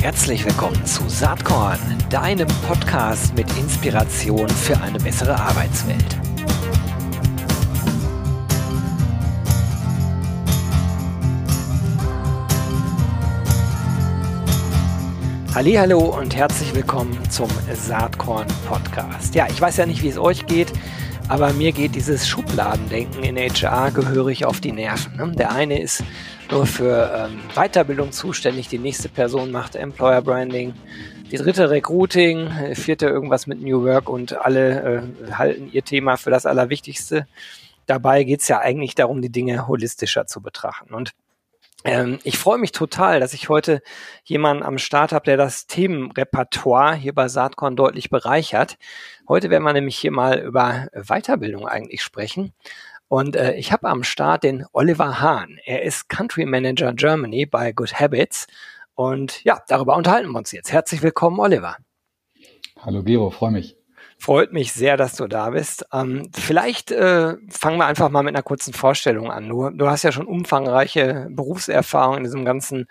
Herzlich willkommen zu Saatkorn, deinem Podcast mit Inspiration für eine bessere Arbeitswelt. Hallo und herzlich willkommen zum Saatkorn Podcast. Ja, ich weiß ja nicht, wie es euch geht, aber mir geht dieses Schubladendenken in HR gehörig auf die Nerven. Ne? Der eine ist nur für ähm, Weiterbildung zuständig, die nächste Person macht Employer Branding, die dritte Recruiting, vierte irgendwas mit New Work und alle äh, halten ihr Thema für das Allerwichtigste. Dabei geht es ja eigentlich darum, die Dinge holistischer zu betrachten. Und ähm, ich freue mich total, dass ich heute jemanden am Start habe, der das Themenrepertoire hier bei Saatkorn deutlich bereichert. Heute werden wir nämlich hier mal über Weiterbildung eigentlich sprechen. Und äh, ich habe am Start den Oliver Hahn. Er ist Country Manager Germany bei Good Habits. Und ja, darüber unterhalten wir uns jetzt. Herzlich willkommen, Oliver. Hallo Gero, freue mich. Freut mich sehr, dass du da bist. Ähm, vielleicht äh, fangen wir einfach mal mit einer kurzen Vorstellung an. Du, du hast ja schon umfangreiche Berufserfahrung in diesem ganzen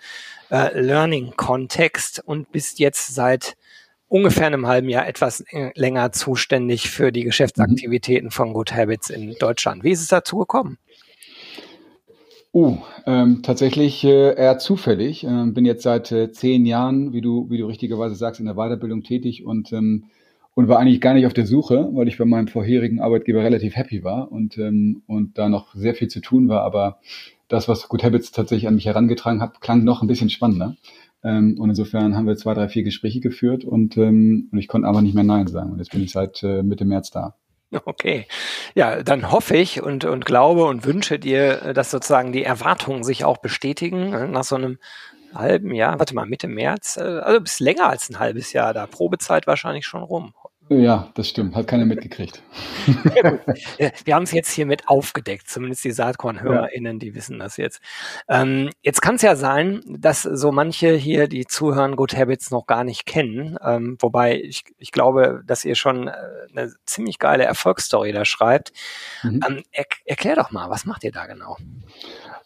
äh, Learning-Kontext und bist jetzt seit ungefähr einem halben Jahr etwas äh, länger zuständig für die Geschäftsaktivitäten von Good Habits in Deutschland. Wie ist es dazu gekommen? Uh, ähm, tatsächlich äh, eher zufällig. Ähm, bin jetzt seit äh, zehn Jahren, wie du, wie du richtigerweise sagst, in der Weiterbildung tätig und, ähm, und war eigentlich gar nicht auf der Suche, weil ich bei meinem vorherigen Arbeitgeber relativ happy war und, ähm, und da noch sehr viel zu tun war. Aber das, was Good Habits tatsächlich an mich herangetragen hat, klang noch ein bisschen spannender. Ähm, und insofern haben wir zwei, drei, vier Gespräche geführt und, ähm, und ich konnte aber nicht mehr Nein sagen. Und jetzt bin ich seit äh, Mitte März da. Okay. Ja, dann hoffe ich und, und glaube und wünsche dir, äh, dass sozusagen die Erwartungen sich auch bestätigen äh, nach so einem halben Jahr. Warte mal, Mitte März, äh, also bis länger als ein halbes Jahr da. Probezeit wahrscheinlich schon rum. Ja, das stimmt. Hat keiner mitgekriegt. Wir haben es jetzt hiermit aufgedeckt, zumindest die Saatkorn-HörerInnen, die wissen das jetzt. Ähm, jetzt kann es ja sein, dass so manche hier, die zuhören, Good Habits noch gar nicht kennen. Ähm, wobei ich, ich glaube, dass ihr schon äh, eine ziemlich geile Erfolgsstory da schreibt. Mhm. Ähm, er, erklär doch mal, was macht ihr da genau?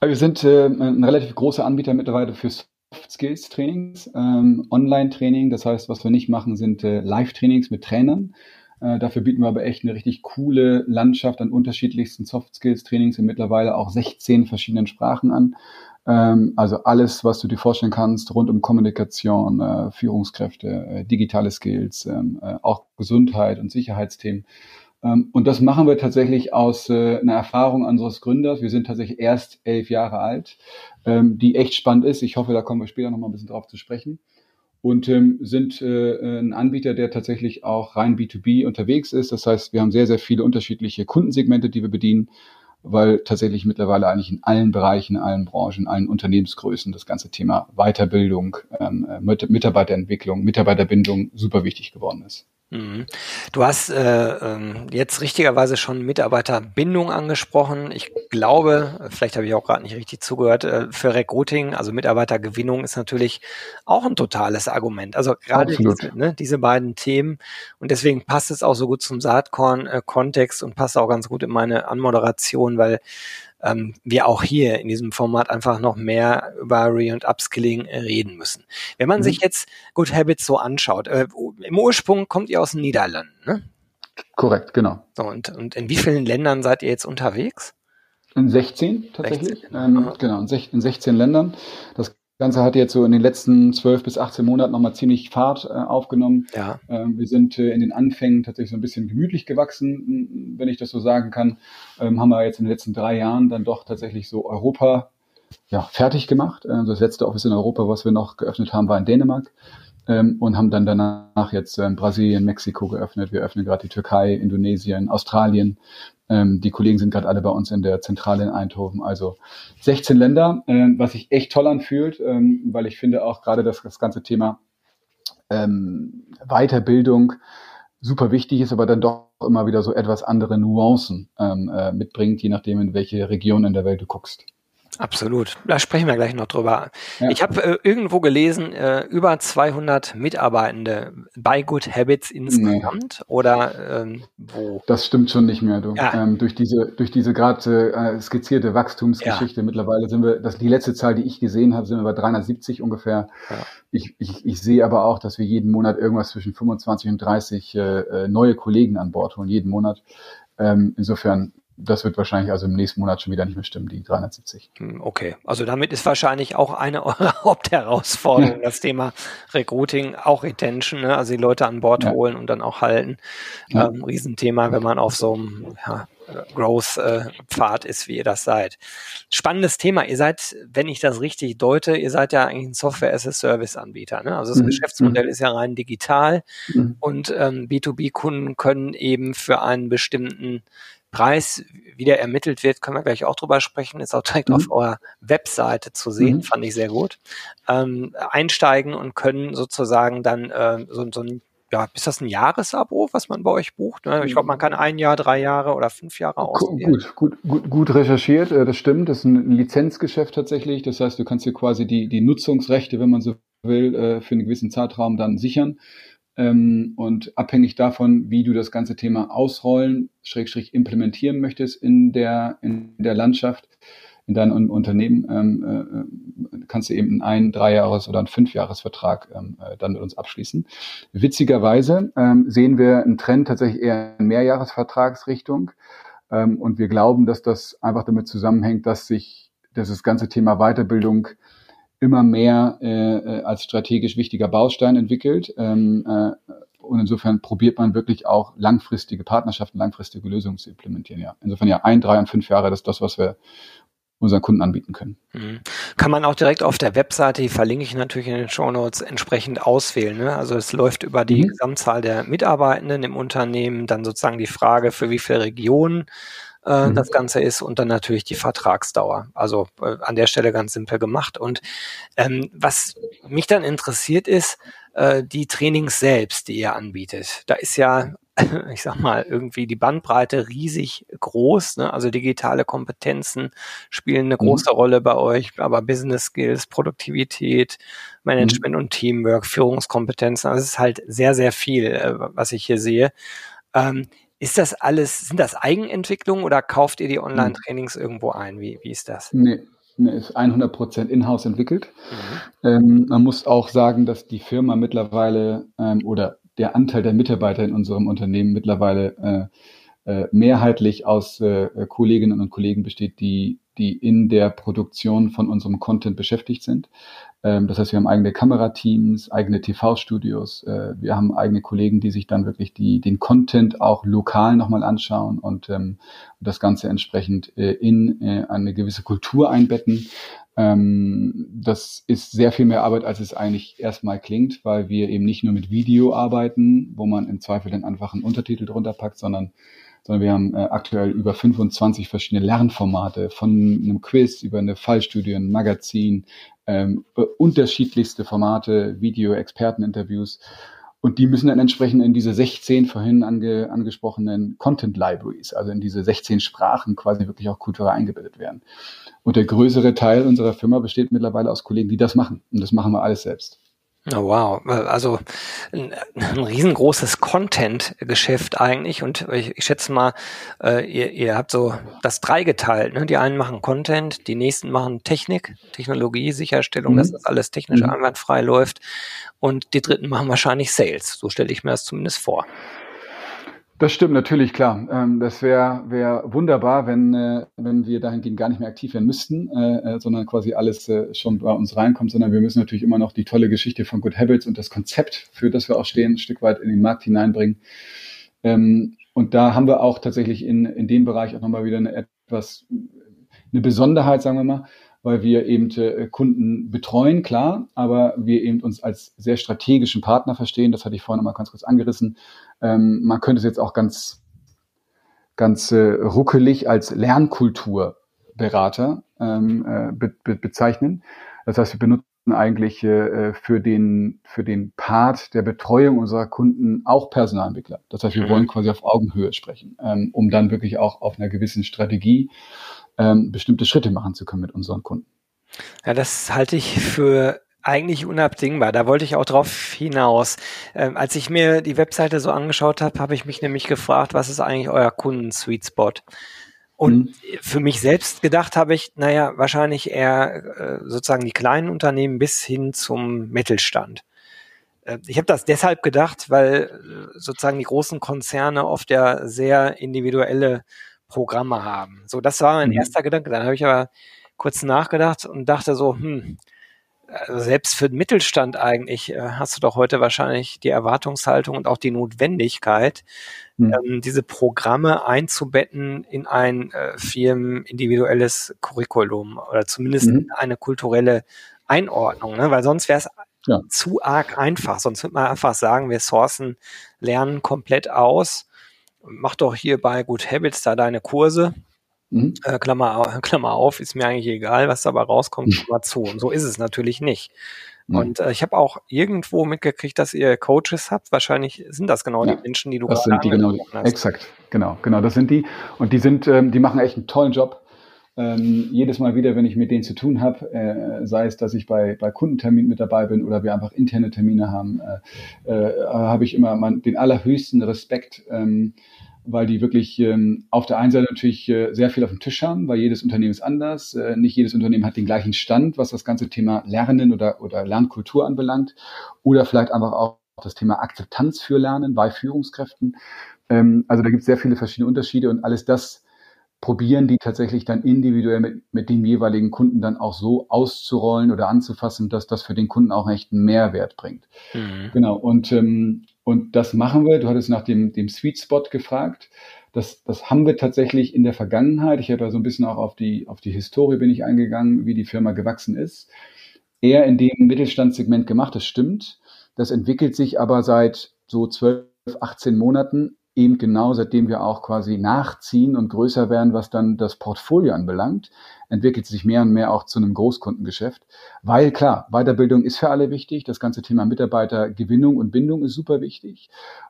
Wir sind äh, ein relativ großer Anbieter mittlerweile fürs Skills Trainings, ähm, Online-Training. Das heißt, was wir nicht machen, sind äh, Live-Trainings mit Trainern. Äh, dafür bieten wir aber echt eine richtig coole Landschaft an unterschiedlichsten Soft Skills Trainings in mittlerweile auch 16 verschiedenen Sprachen an. Ähm, also alles, was du dir vorstellen kannst, rund um Kommunikation, äh, Führungskräfte, äh, digitale Skills, ähm, äh, auch Gesundheit und Sicherheitsthemen. Ähm, und das machen wir tatsächlich aus äh, einer Erfahrung unseres Gründers. Wir sind tatsächlich erst elf Jahre alt, ähm, die echt spannend ist. Ich hoffe, da kommen wir später noch mal ein bisschen drauf zu sprechen. Und ähm, sind äh, ein Anbieter, der tatsächlich auch rein B2B unterwegs ist. Das heißt, wir haben sehr, sehr viele unterschiedliche Kundensegmente, die wir bedienen, weil tatsächlich mittlerweile eigentlich in allen Bereichen, in allen Branchen, in allen Unternehmensgrößen das ganze Thema Weiterbildung, äh, Mitarbeiterentwicklung, Mitarbeiterbindung super wichtig geworden ist. Mhm. Du hast äh, ähm, jetzt richtigerweise schon Mitarbeiterbindung angesprochen. Ich glaube, vielleicht habe ich auch gerade nicht richtig zugehört, äh, für Recruiting, also Mitarbeitergewinnung ist natürlich auch ein totales Argument. Also gerade diese, ne, diese beiden Themen und deswegen passt es auch so gut zum Saatkorn-Kontext und passt auch ganz gut in meine Anmoderation, weil ähm, wir auch hier in diesem Format einfach noch mehr über Re- und Upskilling reden müssen. Wenn man mhm. sich jetzt Good Habits so anschaut, äh, im Ursprung kommt ihr aus den Niederlanden, ne? Korrekt, genau. So, und, und in wie vielen Ländern seid ihr jetzt unterwegs? In 16 tatsächlich. 16, ähm, genau, in, 16 Ländern. Das Ganze hat jetzt so in den letzten zwölf bis 18 Monaten nochmal ziemlich Fahrt äh, aufgenommen. Ja. Ähm, wir sind äh, in den Anfängen tatsächlich so ein bisschen gemütlich gewachsen, wenn ich das so sagen kann. Ähm, haben wir jetzt in den letzten drei Jahren dann doch tatsächlich so Europa ja, fertig gemacht. Ähm, das letzte Office in Europa, was wir noch geöffnet haben, war in Dänemark. Ähm, und haben dann danach jetzt ähm, Brasilien, Mexiko geöffnet. Wir öffnen gerade die Türkei, Indonesien, Australien. Ähm, die Kollegen sind gerade alle bei uns in der Zentrale in Eindhoven. Also 16 Länder, äh, was sich echt toll anfühlt, ähm, weil ich finde auch gerade das, das ganze Thema ähm, Weiterbildung super wichtig ist, aber dann doch immer wieder so etwas andere Nuancen ähm, äh, mitbringt, je nachdem, in welche Region in der Welt du guckst. Absolut. Da sprechen wir gleich noch drüber. Ja. Ich habe äh, irgendwo gelesen, äh, über 200 Mitarbeitende bei Good Habits insgesamt nee. oder ähm, wo? Das stimmt schon nicht mehr. Du. Ja. Ähm, durch diese, durch diese gerade äh, skizzierte Wachstumsgeschichte ja. mittlerweile sind wir, das die letzte Zahl, die ich gesehen habe, sind wir bei 370 ungefähr. Ich, ich, ich sehe aber auch, dass wir jeden Monat irgendwas zwischen 25 und 30 äh, äh, neue Kollegen an Bord holen, jeden Monat. Ähm, insofern das wird wahrscheinlich also im nächsten Monat schon wieder nicht mehr stimmen, die 370. Hm, okay, also damit ist wahrscheinlich auch eine eurer Hauptherausforderungen, das Thema Recruiting, auch Retention, ne? also die Leute an Bord ja. holen und dann auch halten. Ja. Ähm, Riesenthema, wenn man auf so einem ja, Growth-Pfad ist, wie ihr das seid. Spannendes Thema. Ihr seid, wenn ich das richtig deute, ihr seid ja eigentlich ein Software-as-a-Service-Anbieter. Ne? Also das mhm. Geschäftsmodell mhm. ist ja rein digital mhm. und ähm, B2B-Kunden können eben für einen bestimmten Preis, wie der ermittelt wird, können wir gleich auch drüber sprechen, ist auch direkt mhm. auf eurer Webseite zu sehen, mhm. fand ich sehr gut. Ähm, einsteigen und können sozusagen dann äh, so, so ein ja, ist das ein Jahresabo, was man bei euch bucht? Ne? Ich glaube, man kann ein Jahr, drei Jahre oder fünf Jahre auswählen. Gut, gut, gut, gut recherchiert, äh, das stimmt. Das ist ein Lizenzgeschäft tatsächlich. Das heißt, du kannst dir quasi die, die Nutzungsrechte, wenn man so will, äh, für einen gewissen Zeitraum dann sichern. Ähm, und abhängig davon, wie du das ganze Thema ausrollen, schrägstrich implementieren möchtest in der, in der Landschaft, in deinem Unternehmen, ähm, äh, kannst du eben einen ein-, dreijahres- oder einen fünfjahresvertrag ähm, äh, dann mit uns abschließen. Witzigerweise ähm, sehen wir einen Trend tatsächlich eher in Mehrjahresvertragsrichtung. Ähm, und wir glauben, dass das einfach damit zusammenhängt, dass sich dass das ganze Thema Weiterbildung immer mehr äh, äh, als strategisch wichtiger Baustein entwickelt. Ähm, äh, und insofern probiert man wirklich auch langfristige Partnerschaften, langfristige Lösungen zu implementieren. Ja. Insofern ja, ein, drei und fünf Jahre, das ist das, was wir unseren Kunden anbieten können. Mhm. Kann man auch direkt auf der Webseite, die verlinke ich natürlich in den Show Notes, entsprechend auswählen. Ne? Also es läuft über die mhm. Gesamtzahl der Mitarbeitenden im Unternehmen, dann sozusagen die Frage, für wie viele Regionen äh, mhm. das Ganze ist und dann natürlich die Vertragsdauer. Also äh, an der Stelle ganz simpel gemacht. Und ähm, was mich dann interessiert ist, äh, die Trainings selbst, die ihr anbietet. Da ist ja ich sag mal, irgendwie die Bandbreite riesig groß. Ne? Also digitale Kompetenzen spielen eine mhm. große mhm. Rolle bei euch, aber Business Skills, Produktivität, Management mhm. und Teamwork, Führungskompetenzen, also es ist halt sehr, sehr viel, äh, was ich hier sehe. Ähm, ist das alles, sind das Eigenentwicklungen oder kauft ihr die hm. Online-Trainings irgendwo ein? Wie, wie ist das? Nee, nee ist 100% in-house entwickelt. Mhm. Ähm, man muss auch sagen, dass die Firma mittlerweile ähm, oder der Anteil der Mitarbeiter in unserem Unternehmen mittlerweile äh, äh, mehrheitlich aus äh, Kolleginnen und Kollegen besteht, die, die in der Produktion von unserem Content beschäftigt sind. Ähm, das heißt, wir haben eigene Kamerateams, eigene TV-Studios. Äh, wir haben eigene Kollegen, die sich dann wirklich die, den Content auch lokal nochmal anschauen und ähm, das Ganze entsprechend äh, in äh, eine gewisse Kultur einbetten. Ähm, das ist sehr viel mehr Arbeit, als es eigentlich erstmal klingt, weil wir eben nicht nur mit Video arbeiten, wo man im Zweifel dann einfach einen Untertitel drunter packt, sondern sondern wir haben äh, aktuell über 25 verschiedene Lernformate von einem Quiz über eine Fallstudie, ein Magazin, ähm, unterschiedlichste Formate, Video, Experteninterviews. Und die müssen dann entsprechend in diese 16 vorhin ange, angesprochenen Content Libraries, also in diese 16 Sprachen quasi wirklich auch kulturell eingebettet werden. Und der größere Teil unserer Firma besteht mittlerweile aus Kollegen, die das machen. Und das machen wir alles selbst. Oh, wow, also ein, ein riesengroßes Content-Geschäft eigentlich und ich, ich schätze mal, äh, ihr, ihr habt so das dreigeteilt. Ne? Die einen machen Content, die nächsten machen Technik, Technologie, Sicherstellung, mhm. dass das alles technisch mhm. einwandfrei läuft und die dritten machen wahrscheinlich Sales. So stelle ich mir das zumindest vor. Das stimmt natürlich, klar. Ähm, das wäre wär wunderbar, wenn, äh, wenn wir dahingehend gar nicht mehr aktiv werden müssten, äh, äh, sondern quasi alles schon bei uns reinkommt, sondern wir müssen natürlich immer noch die tolle Geschichte von Good Habits und das Konzept, für das wir auch stehen, ein Stück weit in den Markt hineinbringen. Ähm, und da haben wir auch tatsächlich in, in dem Bereich auch nochmal wieder eine etwas, eine Besonderheit, sagen wir mal, weil wir eben Kunden betreuen, klar, aber wir eben uns als sehr strategischen Partner verstehen. Das hatte ich vorhin mal ganz kurz angerissen. Ähm, man könnte es jetzt auch ganz, ganz äh, ruckelig als Lernkulturberater ähm, äh, be be bezeichnen. Das heißt, wir benutzen eigentlich äh, für den für den Part der Betreuung unserer Kunden auch Personalentwickler. Das heißt, wir mhm. wollen quasi auf Augenhöhe sprechen, ähm, um dann wirklich auch auf einer gewissen Strategie ähm, bestimmte Schritte machen zu können mit unseren Kunden. Ja, das halte ich für eigentlich unabdingbar. Da wollte ich auch drauf hinaus. Ähm, als ich mir die Webseite so angeschaut habe, habe ich mich nämlich gefragt, was ist eigentlich euer Kunden-Sweet Spot? Und mhm. für mich selbst gedacht habe ich, naja, wahrscheinlich eher äh, sozusagen die kleinen Unternehmen bis hin zum Mittelstand. Äh, ich habe das deshalb gedacht, weil äh, sozusagen die großen Konzerne oft ja sehr individuelle Programme haben. So, das war mein mhm. erster Gedanke. Dann habe ich aber kurz nachgedacht und dachte so, hm, also selbst für den Mittelstand eigentlich äh, hast du doch heute wahrscheinlich die Erwartungshaltung und auch die Notwendigkeit, mhm. ähm, diese Programme einzubetten in ein äh, firmenindividuelles Curriculum oder zumindest mhm. eine kulturelle Einordnung, ne? weil sonst wäre es ja. zu arg einfach. Sonst würde man einfach sagen, wir sourcen Lernen komplett aus. Mach doch hier bei Good Habits da deine Kurse Mhm. Äh, Klammer, Klammer auf, ist mir eigentlich egal, was dabei rauskommt. Klammer zu. Und so ist es natürlich nicht. Mhm. Und äh, ich habe auch irgendwo mitgekriegt, dass ihr Coaches habt. Wahrscheinlich sind das genau ja, die Menschen, die du das sind die genau, hast. Exakt, genau, genau, das sind die. Und die sind, ähm, die machen echt einen tollen Job. Ähm, jedes Mal wieder, wenn ich mit denen zu tun habe, äh, sei es, dass ich bei, bei Kundenterminen mit dabei bin oder wir einfach interne Termine haben, äh, äh, habe ich immer man, den allerhöchsten Respekt, ähm, weil die wirklich ähm, auf der einen Seite natürlich äh, sehr viel auf dem Tisch haben, weil jedes Unternehmen ist anders. Äh, nicht jedes Unternehmen hat den gleichen Stand, was das ganze Thema Lernen oder, oder Lernkultur anbelangt. Oder vielleicht einfach auch das Thema Akzeptanz für Lernen bei Führungskräften. Ähm, also da gibt es sehr viele verschiedene Unterschiede und alles das probieren die tatsächlich dann individuell mit, mit dem jeweiligen Kunden dann auch so auszurollen oder anzufassen, dass das für den Kunden auch echt einen Mehrwert bringt. Mhm. Genau. Und ähm, und das machen wir. Du hattest nach dem, dem Sweet Spot gefragt. Das, das haben wir tatsächlich in der Vergangenheit. Ich habe ja so ein bisschen auch auf die, auf die Historie bin ich eingegangen, wie die Firma gewachsen ist. Eher in dem Mittelstandssegment gemacht, das stimmt. Das entwickelt sich aber seit so 12, 18 Monaten eben genau seitdem wir auch quasi nachziehen und größer werden, was dann das Portfolio anbelangt, entwickelt sich mehr und mehr auch zu einem Großkundengeschäft. Weil klar, Weiterbildung ist für alle wichtig. Das ganze Thema Mitarbeitergewinnung und Bindung ist super wichtig.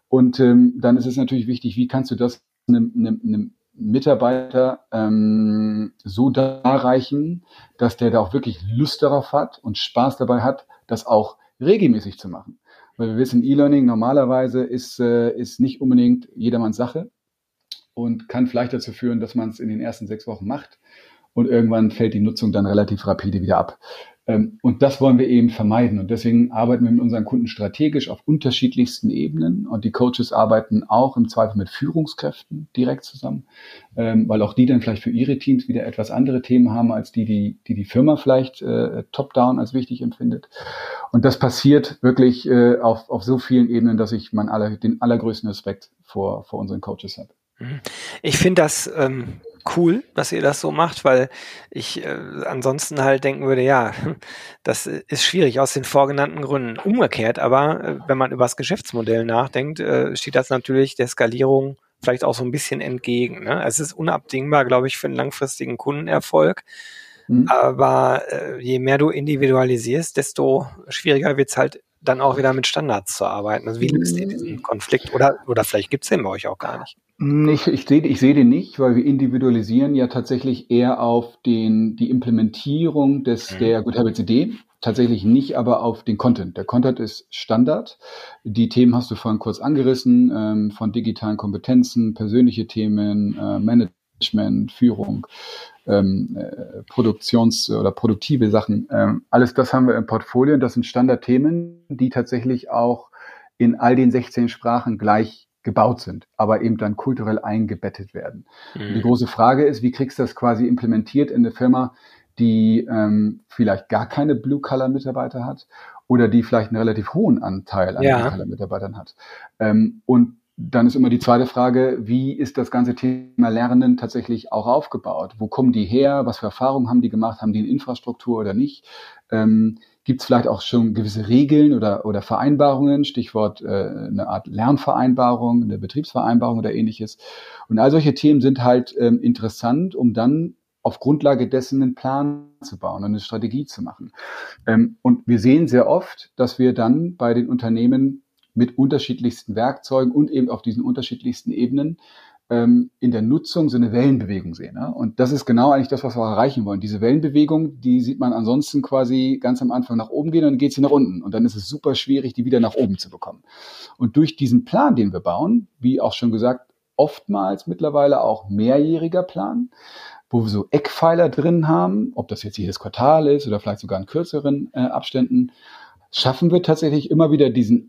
Und ähm, dann ist es natürlich wichtig, wie kannst du das einem, einem, einem Mitarbeiter ähm, so darreichen, dass der da auch wirklich Lust darauf hat und Spaß dabei hat, das auch regelmäßig zu machen. Weil wir wissen, E-Learning normalerweise ist, äh, ist nicht unbedingt jedermanns Sache und kann vielleicht dazu führen, dass man es in den ersten sechs Wochen macht und irgendwann fällt die Nutzung dann relativ rapide wieder ab. Ähm, und das wollen wir eben vermeiden. Und deswegen arbeiten wir mit unseren Kunden strategisch auf unterschiedlichsten Ebenen. Und die Coaches arbeiten auch im Zweifel mit Führungskräften direkt zusammen, ähm, weil auch die dann vielleicht für ihre Teams wieder etwas andere Themen haben, als die, die die, die Firma vielleicht äh, top-down als wichtig empfindet. Und das passiert wirklich äh, auf, auf so vielen Ebenen, dass ich mein aller, den allergrößten Respekt vor, vor unseren Coaches habe. Ich finde das ähm, cool, dass ihr das so macht, weil ich äh, ansonsten halt denken würde, ja, das ist schwierig aus den vorgenannten Gründen. Umgekehrt, aber äh, wenn man über das Geschäftsmodell nachdenkt, äh, steht das natürlich der Skalierung vielleicht auch so ein bisschen entgegen. Ne? Es ist unabdingbar, glaube ich, für einen langfristigen Kundenerfolg. Mhm. Aber äh, je mehr du individualisierst, desto schwieriger wird's halt dann auch wieder mit Standards zu arbeiten. Also wie löst ihr diesen Konflikt? Oder, oder vielleicht gibt's den bei euch auch gar nicht. Ich, ich sehe ich seh den nicht, weil wir individualisieren ja tatsächlich eher auf den, die Implementierung des, mhm. der Good Habits Idee, tatsächlich nicht aber auf den Content. Der Content ist Standard. Die Themen hast du vorhin kurz angerissen, ähm, von digitalen Kompetenzen, persönliche Themen, äh, Management, Führung, ähm, äh, Produktions- oder produktive Sachen. Ähm, alles das haben wir im Portfolio und das sind Standardthemen, die tatsächlich auch in all den 16 Sprachen gleich gebaut sind, aber eben dann kulturell eingebettet werden. Mhm. Die große Frage ist, wie kriegst du das quasi implementiert in eine Firma, die ähm, vielleicht gar keine Blue-Color-Mitarbeiter hat oder die vielleicht einen relativ hohen Anteil an ja. Blue-Color-Mitarbeitern hat. Ähm, und dann ist immer die zweite Frage, wie ist das ganze Thema Lernen tatsächlich auch aufgebaut? Wo kommen die her? Was für Erfahrungen haben die gemacht? Haben die eine Infrastruktur oder nicht? Ähm, Gibt es vielleicht auch schon gewisse Regeln oder, oder Vereinbarungen, Stichwort äh, eine Art Lernvereinbarung, eine Betriebsvereinbarung oder ähnliches. Und all solche Themen sind halt ähm, interessant, um dann auf Grundlage dessen einen Plan zu bauen und eine Strategie zu machen. Ähm, und wir sehen sehr oft, dass wir dann bei den Unternehmen mit unterschiedlichsten Werkzeugen und eben auf diesen unterschiedlichsten Ebenen ähm, in der Nutzung so eine Wellenbewegung sehen. Ne? Und das ist genau eigentlich das, was wir erreichen wollen. Diese Wellenbewegung, die sieht man ansonsten quasi ganz am Anfang nach oben gehen und dann geht sie nach unten. Und dann ist es super schwierig, die wieder nach oben zu bekommen. Und durch diesen Plan, den wir bauen, wie auch schon gesagt, oftmals mittlerweile auch mehrjähriger Plan, wo wir so Eckpfeiler drin haben, ob das jetzt jedes Quartal ist oder vielleicht sogar in kürzeren äh, Abständen, schaffen wir tatsächlich immer wieder diesen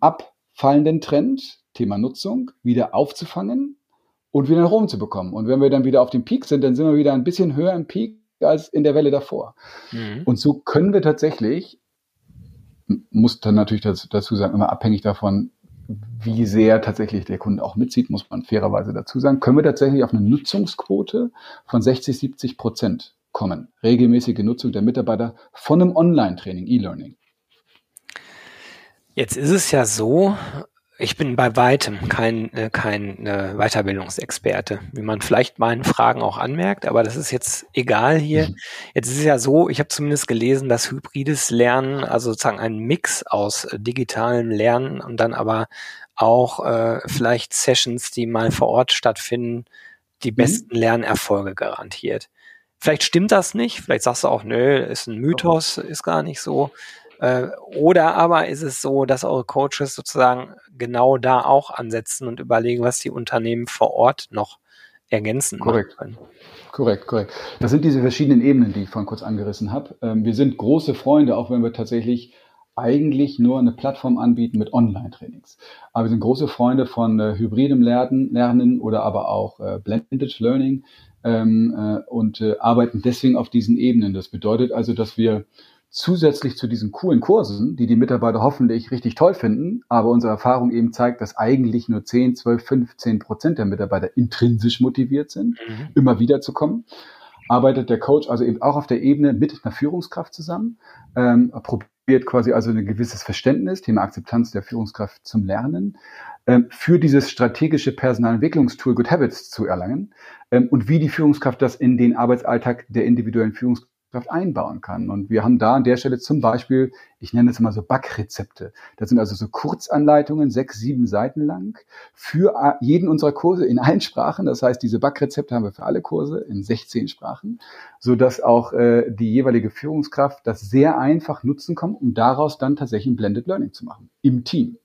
abfallenden Trend, Thema Nutzung, wieder aufzufangen und wieder nach oben zu bekommen. Und wenn wir dann wieder auf dem Peak sind, dann sind wir wieder ein bisschen höher im Peak als in der Welle davor. Mhm. Und so können wir tatsächlich, muss dann natürlich dazu sagen, immer abhängig davon, wie sehr tatsächlich der Kunde auch mitzieht, muss man fairerweise dazu sagen, können wir tatsächlich auf eine Nutzungsquote von 60, 70 Prozent kommen. Regelmäßige Nutzung der Mitarbeiter von einem Online-Training, E-Learning. Jetzt ist es ja so, ich bin bei weitem kein, äh, kein äh, Weiterbildungsexperte, wie man vielleicht meinen Fragen auch anmerkt, aber das ist jetzt egal hier. Mhm. Jetzt ist es ja so, ich habe zumindest gelesen, dass hybrides Lernen, also sozusagen ein Mix aus äh, digitalem Lernen und dann aber auch äh, vielleicht Sessions, die mal vor Ort stattfinden, die mhm. besten Lernerfolge garantiert. Vielleicht stimmt das nicht, vielleicht sagst du auch, nö, ist ein Mythos, ist gar nicht so. Äh, oder aber ist es so, dass eure Coaches sozusagen genau da auch ansetzen und überlegen, was die Unternehmen vor Ort noch ergänzen korrekt. können? Korrekt, korrekt. Das sind diese verschiedenen Ebenen, die ich vorhin kurz angerissen habe. Ähm, wir sind große Freunde, auch wenn wir tatsächlich eigentlich nur eine Plattform anbieten mit Online-Trainings. Aber wir sind große Freunde von äh, hybridem Lernen, Lernen oder aber auch äh, Blended Learning ähm, äh, und äh, arbeiten deswegen auf diesen Ebenen. Das bedeutet also, dass wir zusätzlich zu diesen coolen Kursen, die die Mitarbeiter hoffentlich richtig toll finden, aber unsere Erfahrung eben zeigt, dass eigentlich nur 10, 12, 15 Prozent der Mitarbeiter intrinsisch motiviert sind, mhm. immer wieder zu kommen, arbeitet der Coach also eben auch auf der Ebene mit einer Führungskraft zusammen, ähm, probiert quasi also ein gewisses Verständnis, Thema Akzeptanz der Führungskraft zum Lernen, ähm, für dieses strategische Personalentwicklungstool Good Habits zu erlangen ähm, und wie die Führungskraft das in den Arbeitsalltag der individuellen Führungskraft einbauen kann. Und wir haben da an der Stelle zum Beispiel, ich nenne es mal so Backrezepte. Das sind also so Kurzanleitungen, sechs, sieben Seiten lang, für jeden unserer Kurse in allen Sprachen. Das heißt, diese Backrezepte haben wir für alle Kurse in 16 Sprachen, so dass auch äh, die jeweilige Führungskraft das sehr einfach nutzen kann, um daraus dann tatsächlich ein Blended Learning zu machen im Team.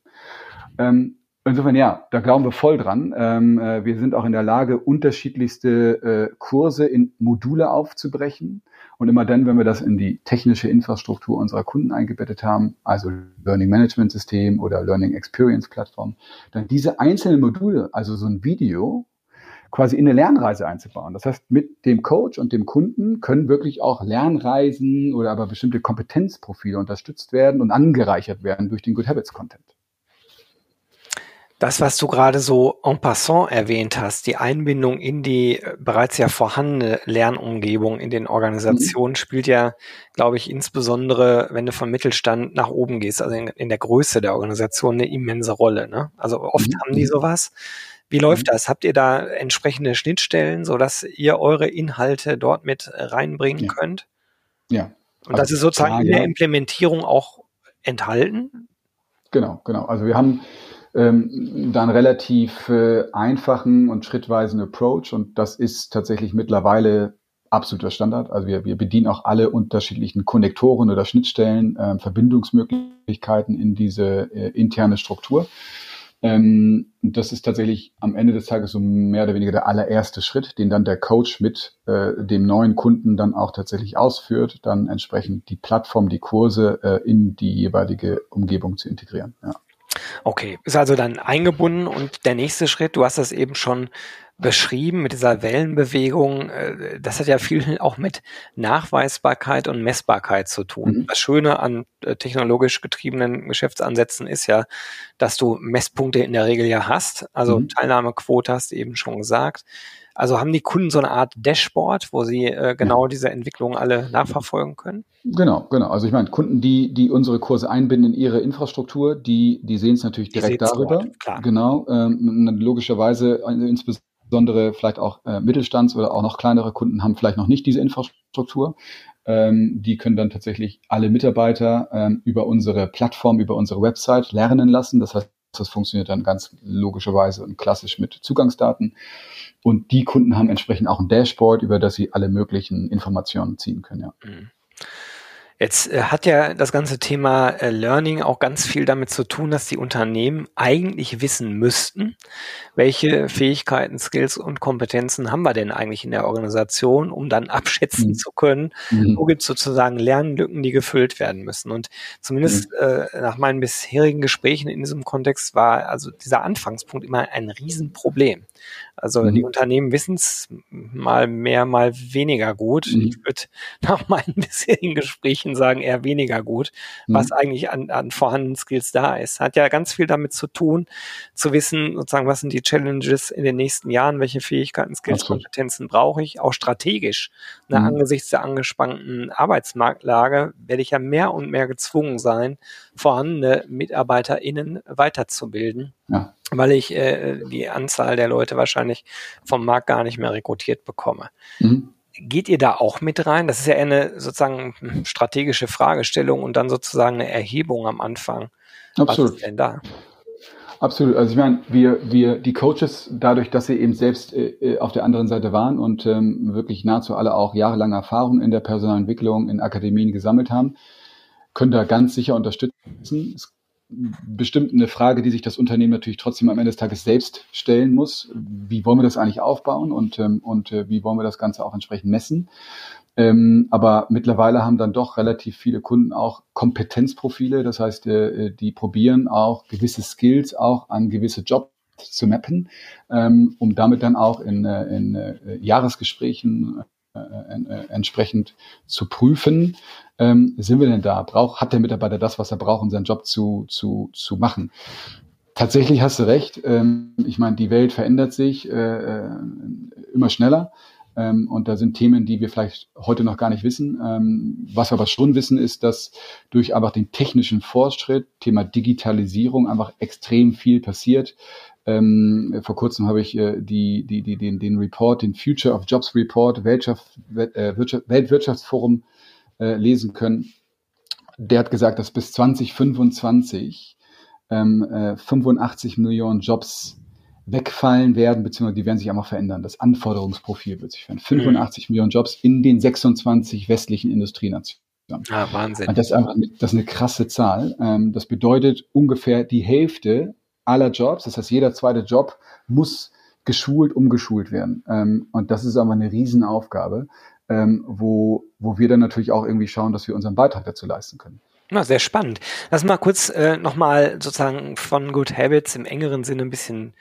Ähm, Insofern ja, da glauben wir voll dran. Ähm, äh, wir sind auch in der Lage, unterschiedlichste äh, Kurse in Module aufzubrechen. Und immer dann, wenn wir das in die technische Infrastruktur unserer Kunden eingebettet haben, also Learning Management System oder Learning Experience Plattform, dann diese einzelnen Module, also so ein Video, quasi in eine Lernreise einzubauen. Das heißt, mit dem Coach und dem Kunden können wirklich auch Lernreisen oder aber bestimmte Kompetenzprofile unterstützt werden und angereichert werden durch den Good Habits Content. Das, was du gerade so en passant erwähnt hast, die Einbindung in die äh, bereits ja vorhandene Lernumgebung in den Organisationen, mhm. spielt ja, glaube ich, insbesondere, wenn du vom Mittelstand nach oben gehst, also in, in der Größe der Organisation, eine immense Rolle. Ne? Also oft mhm. haben die sowas. Wie läuft mhm. das? Habt ihr da entsprechende Schnittstellen, so dass ihr eure Inhalte dort mit reinbringen ja. könnt? Ja. Und also das ist sozusagen klar, in der Implementierung auch enthalten? Genau, genau. Also wir haben ähm, dann relativ äh, einfachen und schrittweisen Approach und das ist tatsächlich mittlerweile absoluter Standard. Also wir, wir bedienen auch alle unterschiedlichen Konnektoren oder Schnittstellen, äh, Verbindungsmöglichkeiten in diese äh, interne Struktur. Ähm, das ist tatsächlich am Ende des Tages so mehr oder weniger der allererste Schritt, den dann der Coach mit äh, dem neuen Kunden dann auch tatsächlich ausführt, dann entsprechend die Plattform, die Kurse äh, in die jeweilige Umgebung zu integrieren. Ja. Okay, ist also dann eingebunden und der nächste Schritt, du hast das eben schon beschrieben mit dieser Wellenbewegung, äh, das hat ja viel auch mit Nachweisbarkeit und Messbarkeit zu tun. Mhm. Das Schöne an äh, technologisch getriebenen Geschäftsansätzen ist ja, dass du Messpunkte in der Regel ja hast. Also mhm. Teilnahmequote hast du eben schon gesagt. Also haben die Kunden so eine Art Dashboard, wo sie äh, genau diese Entwicklungen alle nachverfolgen können? Genau, genau. Also ich meine, Kunden, die, die unsere Kurse einbinden in ihre Infrastruktur, die, die sehen es natürlich direkt darüber. Dort, klar. Genau. Ähm, logischerweise, also insbesondere vielleicht auch äh, Mittelstands- oder auch noch kleinere Kunden haben vielleicht noch nicht diese Infrastruktur. Ähm, die können dann tatsächlich alle Mitarbeiter ähm, über unsere Plattform, über unsere Website lernen lassen. Das heißt, Das funktioniert dann ganz logischerweise und klassisch mit Zugangsdaten. Und die Kunden haben entsprechend auch ein Dashboard, über das sie alle möglichen Informationen ziehen können. Ja. Mhm. Jetzt äh, hat ja das ganze Thema äh, Learning auch ganz viel damit zu tun, dass die Unternehmen eigentlich wissen müssten, welche Fähigkeiten, Skills und Kompetenzen haben wir denn eigentlich in der Organisation, um dann abschätzen mhm. zu können, mhm. wo gibt es sozusagen Lernlücken, die gefüllt werden müssen. Und zumindest mhm. äh, nach meinen bisherigen Gesprächen in diesem Kontext war also dieser Anfangspunkt immer ein Riesenproblem. Also mhm. die Unternehmen wissen es mal mehr, mal weniger gut. Mhm. Ich würde nach meinen bisherigen Gesprächen sagen, eher weniger gut, mhm. was eigentlich an, an vorhandenen Skills da ist. Hat ja ganz viel damit zu tun, zu wissen, sozusagen, was sind die Challenges in den nächsten Jahren, welche Fähigkeiten, Skills, Absolut. Kompetenzen brauche ich, auch strategisch. Ne, mhm. Angesichts der angespannten Arbeitsmarktlage werde ich ja mehr und mehr gezwungen sein, vorhandene MitarbeiterInnen weiterzubilden. Ja weil ich äh, die Anzahl der Leute wahrscheinlich vom Markt gar nicht mehr rekrutiert bekomme. Mhm. Geht ihr da auch mit rein? Das ist ja eine sozusagen strategische Fragestellung und dann sozusagen eine Erhebung am Anfang. Absolut. Was ist denn da? Absolut. Also ich meine, wir, wir, die Coaches, dadurch, dass sie eben selbst äh, äh, auf der anderen Seite waren und ähm, wirklich nahezu alle auch jahrelange Erfahrung in der Personalentwicklung in Akademien gesammelt haben, können da ganz sicher unterstützen. Es bestimmt eine Frage, die sich das Unternehmen natürlich trotzdem am Ende des Tages selbst stellen muss. Wie wollen wir das eigentlich aufbauen und, ähm, und äh, wie wollen wir das Ganze auch entsprechend messen? Ähm, aber mittlerweile haben dann doch relativ viele Kunden auch Kompetenzprofile. Das heißt, äh, die probieren auch gewisse Skills auch an gewisse Jobs zu mappen, ähm, um damit dann auch in, äh, in äh, Jahresgesprächen äh, äh, entsprechend zu prüfen, ähm, sind wir denn da? Braucht, hat der Mitarbeiter das, was er braucht, um seinen Job zu, zu, zu machen? Tatsächlich hast du recht. Ähm, ich meine, die Welt verändert sich äh, äh, immer schneller. Ähm, und da sind Themen, die wir vielleicht heute noch gar nicht wissen. Ähm, was wir aber schon wissen, ist, dass durch einfach den technischen Fortschritt, Thema Digitalisierung, einfach extrem viel passiert. Ähm, vor kurzem habe ich äh, die, die, die, den, den Report, den Future of Jobs Report, Weltwirtschaft, äh, Weltwirtschaftsforum äh, lesen können. Der hat gesagt, dass bis 2025 ähm, äh, 85 Millionen Jobs wegfallen werden, beziehungsweise die werden sich einfach verändern. Das Anforderungsprofil wird sich verändern. 85 mhm. Millionen Jobs in den 26 westlichen Industrienationen. Ah, Wahnsinn. Und das ist einfach das ist eine krasse Zahl. Ähm, das bedeutet ungefähr die Hälfte aller Jobs. Das heißt, jeder zweite Job muss geschult, umgeschult werden. Ähm, und das ist aber eine Riesenaufgabe ähm, wo, wo wir dann natürlich auch irgendwie schauen, dass wir unseren Beitrag dazu leisten können. Na, sehr spannend. Lass mal kurz äh, nochmal sozusagen von Good Habits im engeren Sinne ein bisschen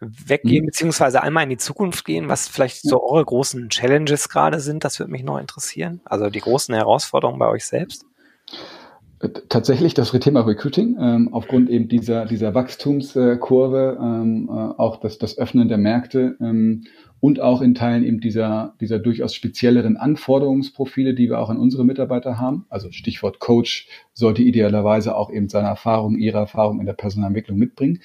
weggehen, mhm. beziehungsweise einmal in die Zukunft gehen, was vielleicht so eure großen Challenges gerade sind. Das würde mich noch interessieren. Also die großen Herausforderungen bei euch selbst. Tatsächlich das Thema Recruiting, ähm, aufgrund eben dieser, dieser Wachstumskurve, ähm, äh, auch das, das Öffnen der Märkte ähm, und auch in Teilen eben dieser, dieser durchaus spezielleren Anforderungsprofile, die wir auch an unsere Mitarbeiter haben. Also Stichwort Coach sollte idealerweise auch eben seine Erfahrung, ihre Erfahrung in der Personalentwicklung mitbringen.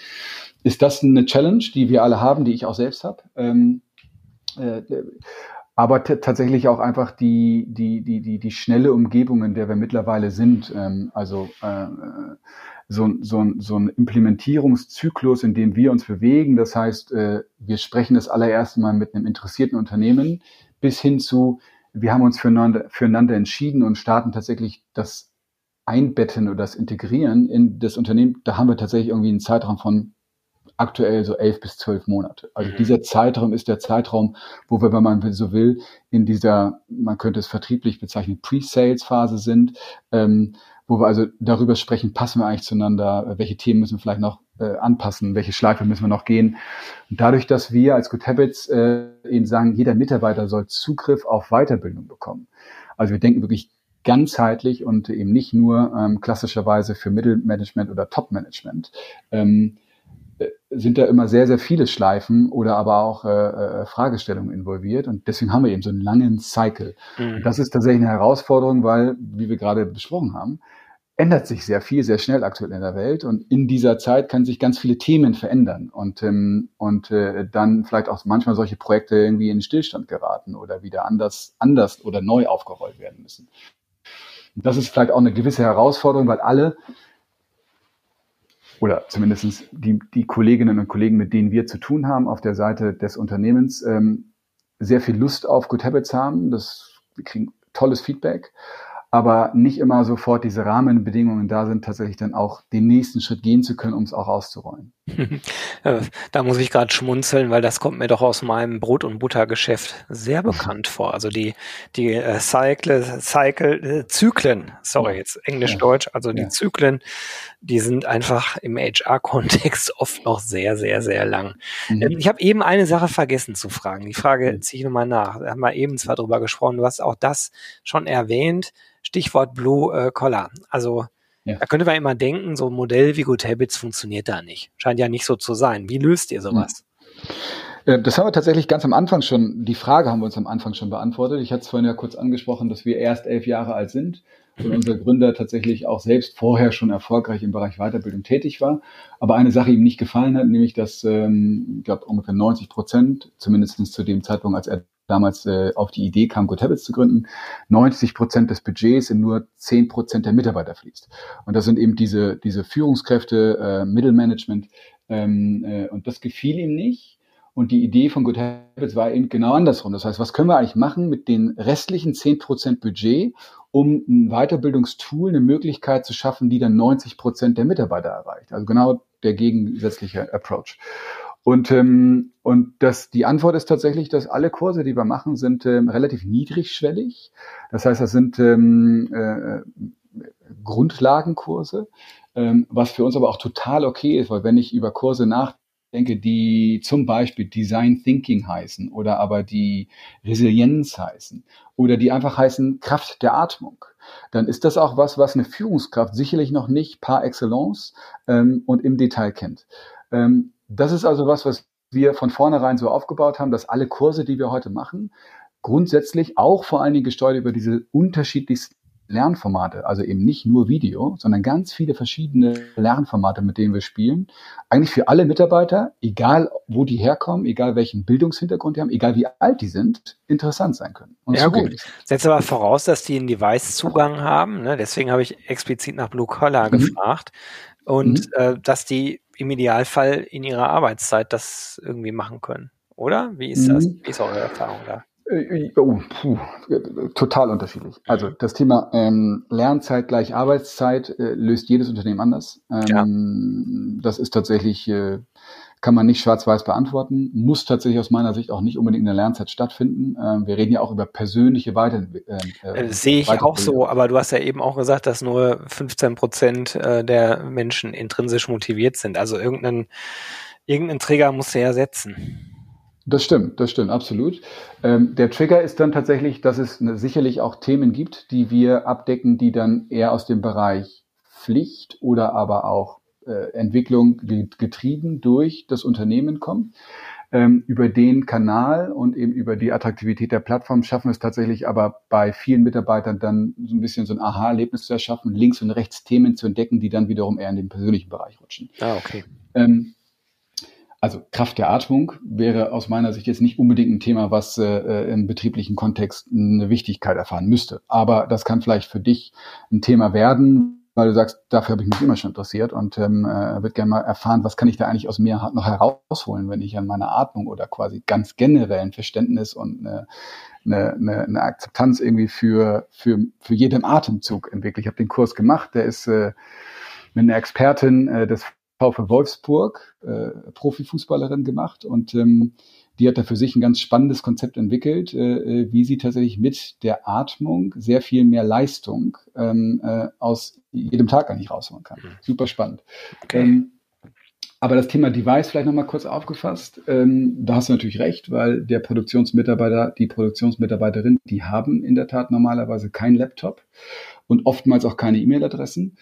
Ist das eine Challenge, die wir alle haben, die ich auch selbst habe? Ähm, äh, aber tatsächlich auch einfach die, die, die, die, die schnelle Umgebung, in der wir mittlerweile sind. Ähm, also äh, so, so, so ein Implementierungszyklus, in dem wir uns bewegen. Das heißt, äh, wir sprechen das allererste Mal mit einem interessierten Unternehmen bis hin zu, wir haben uns füreinander, füreinander entschieden und starten tatsächlich das Einbetten oder das Integrieren in das Unternehmen. Da haben wir tatsächlich irgendwie einen Zeitraum von aktuell so elf bis zwölf Monate. Also mhm. dieser Zeitraum ist der Zeitraum, wo wir, wenn man so will, in dieser, man könnte es vertrieblich bezeichnen, Pre-Sales-Phase sind. Ähm, wo wir also darüber sprechen, passen wir eigentlich zueinander, welche Themen müssen wir vielleicht noch äh, anpassen, welche Schleife müssen wir noch gehen. Und dadurch, dass wir als Good Habits äh, eben sagen, jeder Mitarbeiter soll Zugriff auf Weiterbildung bekommen. Also wir denken wirklich ganzheitlich und eben nicht nur ähm, klassischerweise für Mittelmanagement oder Topmanagement. Ähm, äh, sind da immer sehr, sehr viele Schleifen oder aber auch äh, äh, Fragestellungen involviert. Und deswegen haben wir eben so einen langen Cycle. Mhm. Und das ist tatsächlich eine Herausforderung, weil, wie wir gerade besprochen haben, ändert sich sehr viel, sehr schnell aktuell in der Welt. Und in dieser Zeit kann sich ganz viele Themen verändern und, ähm, und äh, dann vielleicht auch manchmal solche Projekte irgendwie in den Stillstand geraten oder wieder anders, anders oder neu aufgerollt werden müssen. Und das ist vielleicht auch eine gewisse Herausforderung, weil alle oder zumindest die, die Kolleginnen und Kollegen, mit denen wir zu tun haben auf der Seite des Unternehmens, ähm, sehr viel Lust auf Good Habits haben. Das, wir kriegen tolles Feedback aber nicht immer sofort diese Rahmenbedingungen da sind, tatsächlich dann auch den nächsten Schritt gehen zu können, um es auch auszurollen. Da muss ich gerade schmunzeln, weil das kommt mir doch aus meinem Brot- und Buttergeschäft sehr bekannt vor. Also die, die äh, Cycle, Cycle, äh, Zyklen, sorry, jetzt Englisch-Deutsch, also die ja. Zyklen, die sind einfach im HR-Kontext oft noch sehr, sehr, sehr lang. Mhm. Ähm, ich habe eben eine Sache vergessen zu fragen. Die Frage mhm. ziehe ich nochmal nach. Da haben wir eben zwar drüber gesprochen, du hast auch das schon erwähnt. Stichwort Blue äh, Collar. Also ja. da könnte man immer denken, so ein Modell wie Good Habits funktioniert da nicht. Scheint ja nicht so zu sein. Wie löst ihr sowas? Hm. Das haben wir tatsächlich ganz am Anfang schon, die Frage haben wir uns am Anfang schon beantwortet. Ich hatte es vorhin ja kurz angesprochen, dass wir erst elf Jahre alt sind und unser Gründer tatsächlich auch selbst vorher schon erfolgreich im Bereich Weiterbildung tätig war. Aber eine Sache ihm nicht gefallen hat, nämlich dass, ähm, ich glaube, ungefähr 90 Prozent, zumindest zu dem Zeitpunkt, als er damals äh, auf die Idee kam, Good Habits zu gründen, 90 Prozent des Budgets in nur 10 Prozent der Mitarbeiter fließt. Und das sind eben diese, diese Führungskräfte, äh, Mittelmanagement. Ähm, äh, und das gefiel ihm nicht. Und die Idee von Good Habits war eben genau andersrum. Das heißt, was können wir eigentlich machen mit den restlichen 10 Prozent Budget, um ein Weiterbildungstool, eine Möglichkeit zu schaffen, die dann 90 Prozent der Mitarbeiter erreicht? Also genau der gegensätzliche Approach. Und, ähm, und das, die Antwort ist tatsächlich, dass alle Kurse, die wir machen, sind ähm, relativ niedrigschwellig. Das heißt, das sind ähm, äh, Grundlagenkurse, ähm, was für uns aber auch total okay ist, weil wenn ich über Kurse nachdenke, die zum Beispiel Design Thinking heißen oder aber die Resilienz heißen oder die einfach heißen Kraft der Atmung, dann ist das auch was, was eine Führungskraft sicherlich noch nicht par excellence ähm, und im Detail kennt. Ähm, das ist also was, was wir von vornherein so aufgebaut haben, dass alle Kurse, die wir heute machen, grundsätzlich auch vor allen Dingen gesteuert über diese unterschiedlichsten Lernformate, also eben nicht nur Video, sondern ganz viele verschiedene Lernformate, mit denen wir spielen. Eigentlich für alle Mitarbeiter, egal wo die herkommen, egal welchen Bildungshintergrund die haben, egal wie alt die sind, interessant sein können. ja gut. Setzt aber voraus, dass die einen Device-Zugang haben. Ne? Deswegen habe ich explizit nach Blue Collar mhm. gefragt. Und mhm. äh, dass die im Idealfall in ihrer Arbeitszeit das irgendwie machen können. Oder? Wie ist das? Mhm. Wie ist eure Erfahrung da? Äh, oh, puh, total unterschiedlich. Also das Thema ähm, Lernzeit gleich Arbeitszeit äh, löst jedes Unternehmen anders. Ähm, ja. Das ist tatsächlich äh, kann man nicht schwarz-weiß beantworten, muss tatsächlich aus meiner Sicht auch nicht unbedingt in der Lernzeit stattfinden. Ähm, wir reden ja auch über persönliche Weiterentwicklung. Äh, äh, Sehe ich auch so, aber du hast ja eben auch gesagt, dass nur 15 Prozent äh, der Menschen intrinsisch motiviert sind. Also irgendeinen, irgendeinen Trigger muss er ja setzen. Das stimmt, das stimmt, absolut. Ähm, der Trigger ist dann tatsächlich, dass es eine, sicherlich auch Themen gibt, die wir abdecken, die dann eher aus dem Bereich Pflicht oder aber auch äh, Entwicklung getrieben durch das Unternehmen kommt. Ähm, über den Kanal und eben über die Attraktivität der Plattform schaffen wir es tatsächlich aber bei vielen Mitarbeitern dann so ein bisschen so ein Aha-Erlebnis zu erschaffen, links und rechts Themen zu entdecken, die dann wiederum eher in den persönlichen Bereich rutschen. Ah, okay. Ähm, also Kraft der Atmung wäre aus meiner Sicht jetzt nicht unbedingt ein Thema, was äh, im betrieblichen Kontext eine Wichtigkeit erfahren müsste. Aber das kann vielleicht für dich ein Thema werden, weil du sagst, dafür habe ich mich immer schon interessiert und ähm, äh, würde gerne mal erfahren, was kann ich da eigentlich aus mir noch herausholen, wenn ich an meiner Atmung oder quasi ganz generell ein Verständnis und eine, eine, eine Akzeptanz irgendwie für, für, für jeden Atemzug entwickle. Ich habe den Kurs gemacht, der ist äh, mit einer Expertin äh, des VfL Wolfsburg, äh, Profifußballerin gemacht und ähm, die hat da für sich ein ganz spannendes Konzept entwickelt, äh, äh, wie sie tatsächlich mit der Atmung sehr viel mehr Leistung ähm, äh, aus jedem Tag eigentlich rausholen kann. Mhm. Super spannend. Okay. Ähm, aber das Thema Device vielleicht nochmal kurz aufgefasst. Ähm, da hast du natürlich recht, weil der Produktionsmitarbeiter, die Produktionsmitarbeiterin, die haben in der Tat normalerweise keinen Laptop und oftmals auch keine E-Mail-Adressen.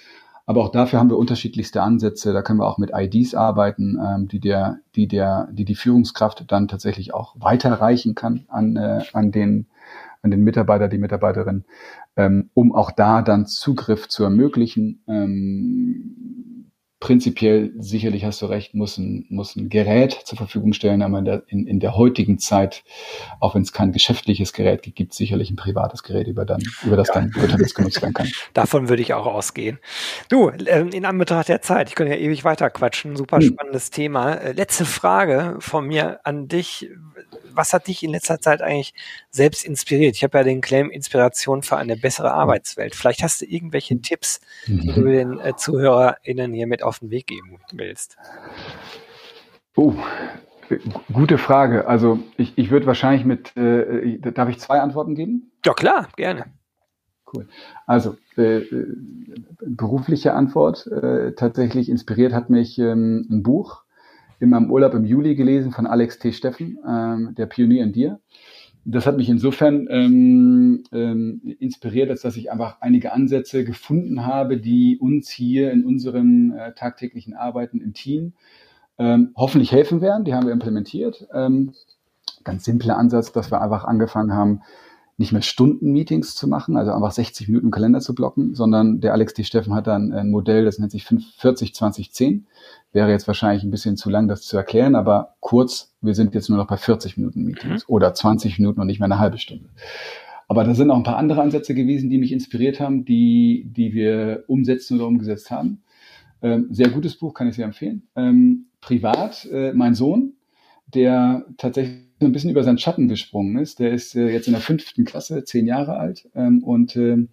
Aber auch dafür haben wir unterschiedlichste Ansätze. Da können wir auch mit IDs arbeiten, ähm, die der, die der, die die Führungskraft dann tatsächlich auch weiterreichen kann an, äh, an den, an den Mitarbeiter, die Mitarbeiterin, ähm, um auch da dann Zugriff zu ermöglichen. Ähm, prinzipiell sicherlich hast du recht, muss ein, muss ein Gerät zur Verfügung stellen, aber in der, in, in der heutigen Zeit, auch wenn es kein geschäftliches Gerät gibt, gibt sicherlich ein privates Gerät, über, dann, über das ja. dann Götterwitz genutzt werden kann. Davon würde ich auch ausgehen. Du, ähm, in Anbetracht der Zeit, ich könnte ja ewig weiter quatschen, super hm. spannendes Thema. Äh, letzte Frage von mir an dich. Was hat dich in letzter Zeit eigentlich selbst inspiriert? Ich habe ja den Claim Inspiration für eine bessere Arbeitswelt. Vielleicht hast du irgendwelche Tipps, die du mhm. den äh, ZuhörerInnen hier mit auf den Weg geben willst? Oh, gute Frage. Also ich, ich würde wahrscheinlich mit, äh, darf ich zwei Antworten geben? Ja klar, gerne. Cool. Also äh, berufliche Antwort. Äh, tatsächlich inspiriert hat mich ähm, ein Buch in meinem Urlaub im Juli gelesen von Alex T. Steffen, ähm, der Pionier in dir das hat mich insofern ähm, ähm, inspiriert, als dass ich einfach einige Ansätze gefunden habe, die uns hier in unserem äh, tagtäglichen Arbeiten im Team ähm, hoffentlich helfen werden. Die haben wir implementiert. Ähm, ganz simpler Ansatz, dass wir einfach angefangen haben, nicht mehr Stunden-Meetings zu machen, also einfach 60 Minuten im Kalender zu blocken, sondern der Alex D. Steffen hat dann ein Modell, das nennt sich 40, 20, 10. Wäre jetzt wahrscheinlich ein bisschen zu lang, das zu erklären, aber kurz, wir sind jetzt nur noch bei 40 Minuten Meetings mhm. oder 20 Minuten und nicht mehr eine halbe Stunde. Aber da sind auch ein paar andere Ansätze gewesen, die mich inspiriert haben, die, die wir umsetzen oder umgesetzt haben. Ähm, sehr gutes Buch, kann ich sehr empfehlen. Ähm, privat, äh, mein Sohn, der tatsächlich ein bisschen über seinen Schatten gesprungen ist. Der ist äh, jetzt in der fünften Klasse, zehn Jahre alt ähm, und ähm,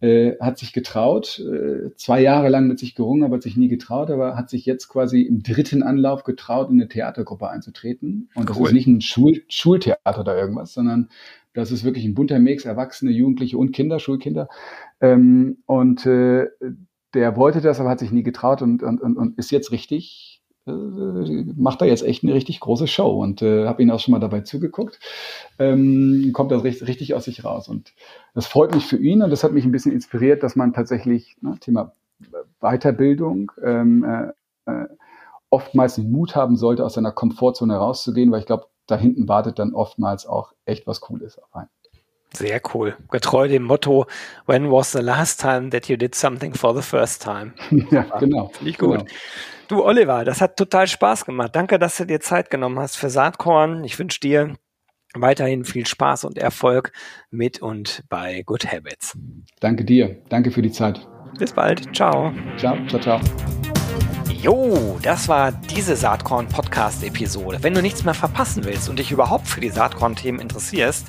äh, hat sich getraut, äh, zwei Jahre lang mit sich gerungen, aber hat sich nie getraut, aber hat sich jetzt quasi im dritten Anlauf getraut, in eine Theatergruppe einzutreten. Und cool. das ist nicht ein Schul Schultheater oder irgendwas, sondern das ist wirklich ein bunter Mix, Erwachsene, Jugendliche und Kinder, Schulkinder. Ähm, und äh, der wollte das, aber hat sich nie getraut und, und, und, und ist jetzt richtig macht da jetzt echt eine richtig große Show und äh, habe ihn auch schon mal dabei zugeguckt. Ähm, kommt das richtig, richtig aus sich raus und das freut mich für ihn und das hat mich ein bisschen inspiriert, dass man tatsächlich ne, Thema Weiterbildung ähm, äh, äh, oftmals Mut haben sollte, aus seiner Komfortzone rauszugehen, weil ich glaube, da hinten wartet dann oftmals auch echt was Cooles auf einen. Sehr cool. Getreu dem Motto, when was the last time that you did something for the first time? ja, genau. Finde ich gut. Genau. Du, Oliver, das hat total Spaß gemacht. Danke, dass du dir Zeit genommen hast für Saatkorn. Ich wünsche dir weiterhin viel Spaß und Erfolg mit und bei Good Habits. Danke dir. Danke für die Zeit. Bis bald. Ciao. Ciao, ciao, ciao. Jo, das war diese Saatkorn-Podcast-Episode. Wenn du nichts mehr verpassen willst und dich überhaupt für die Saatkorn-Themen interessierst,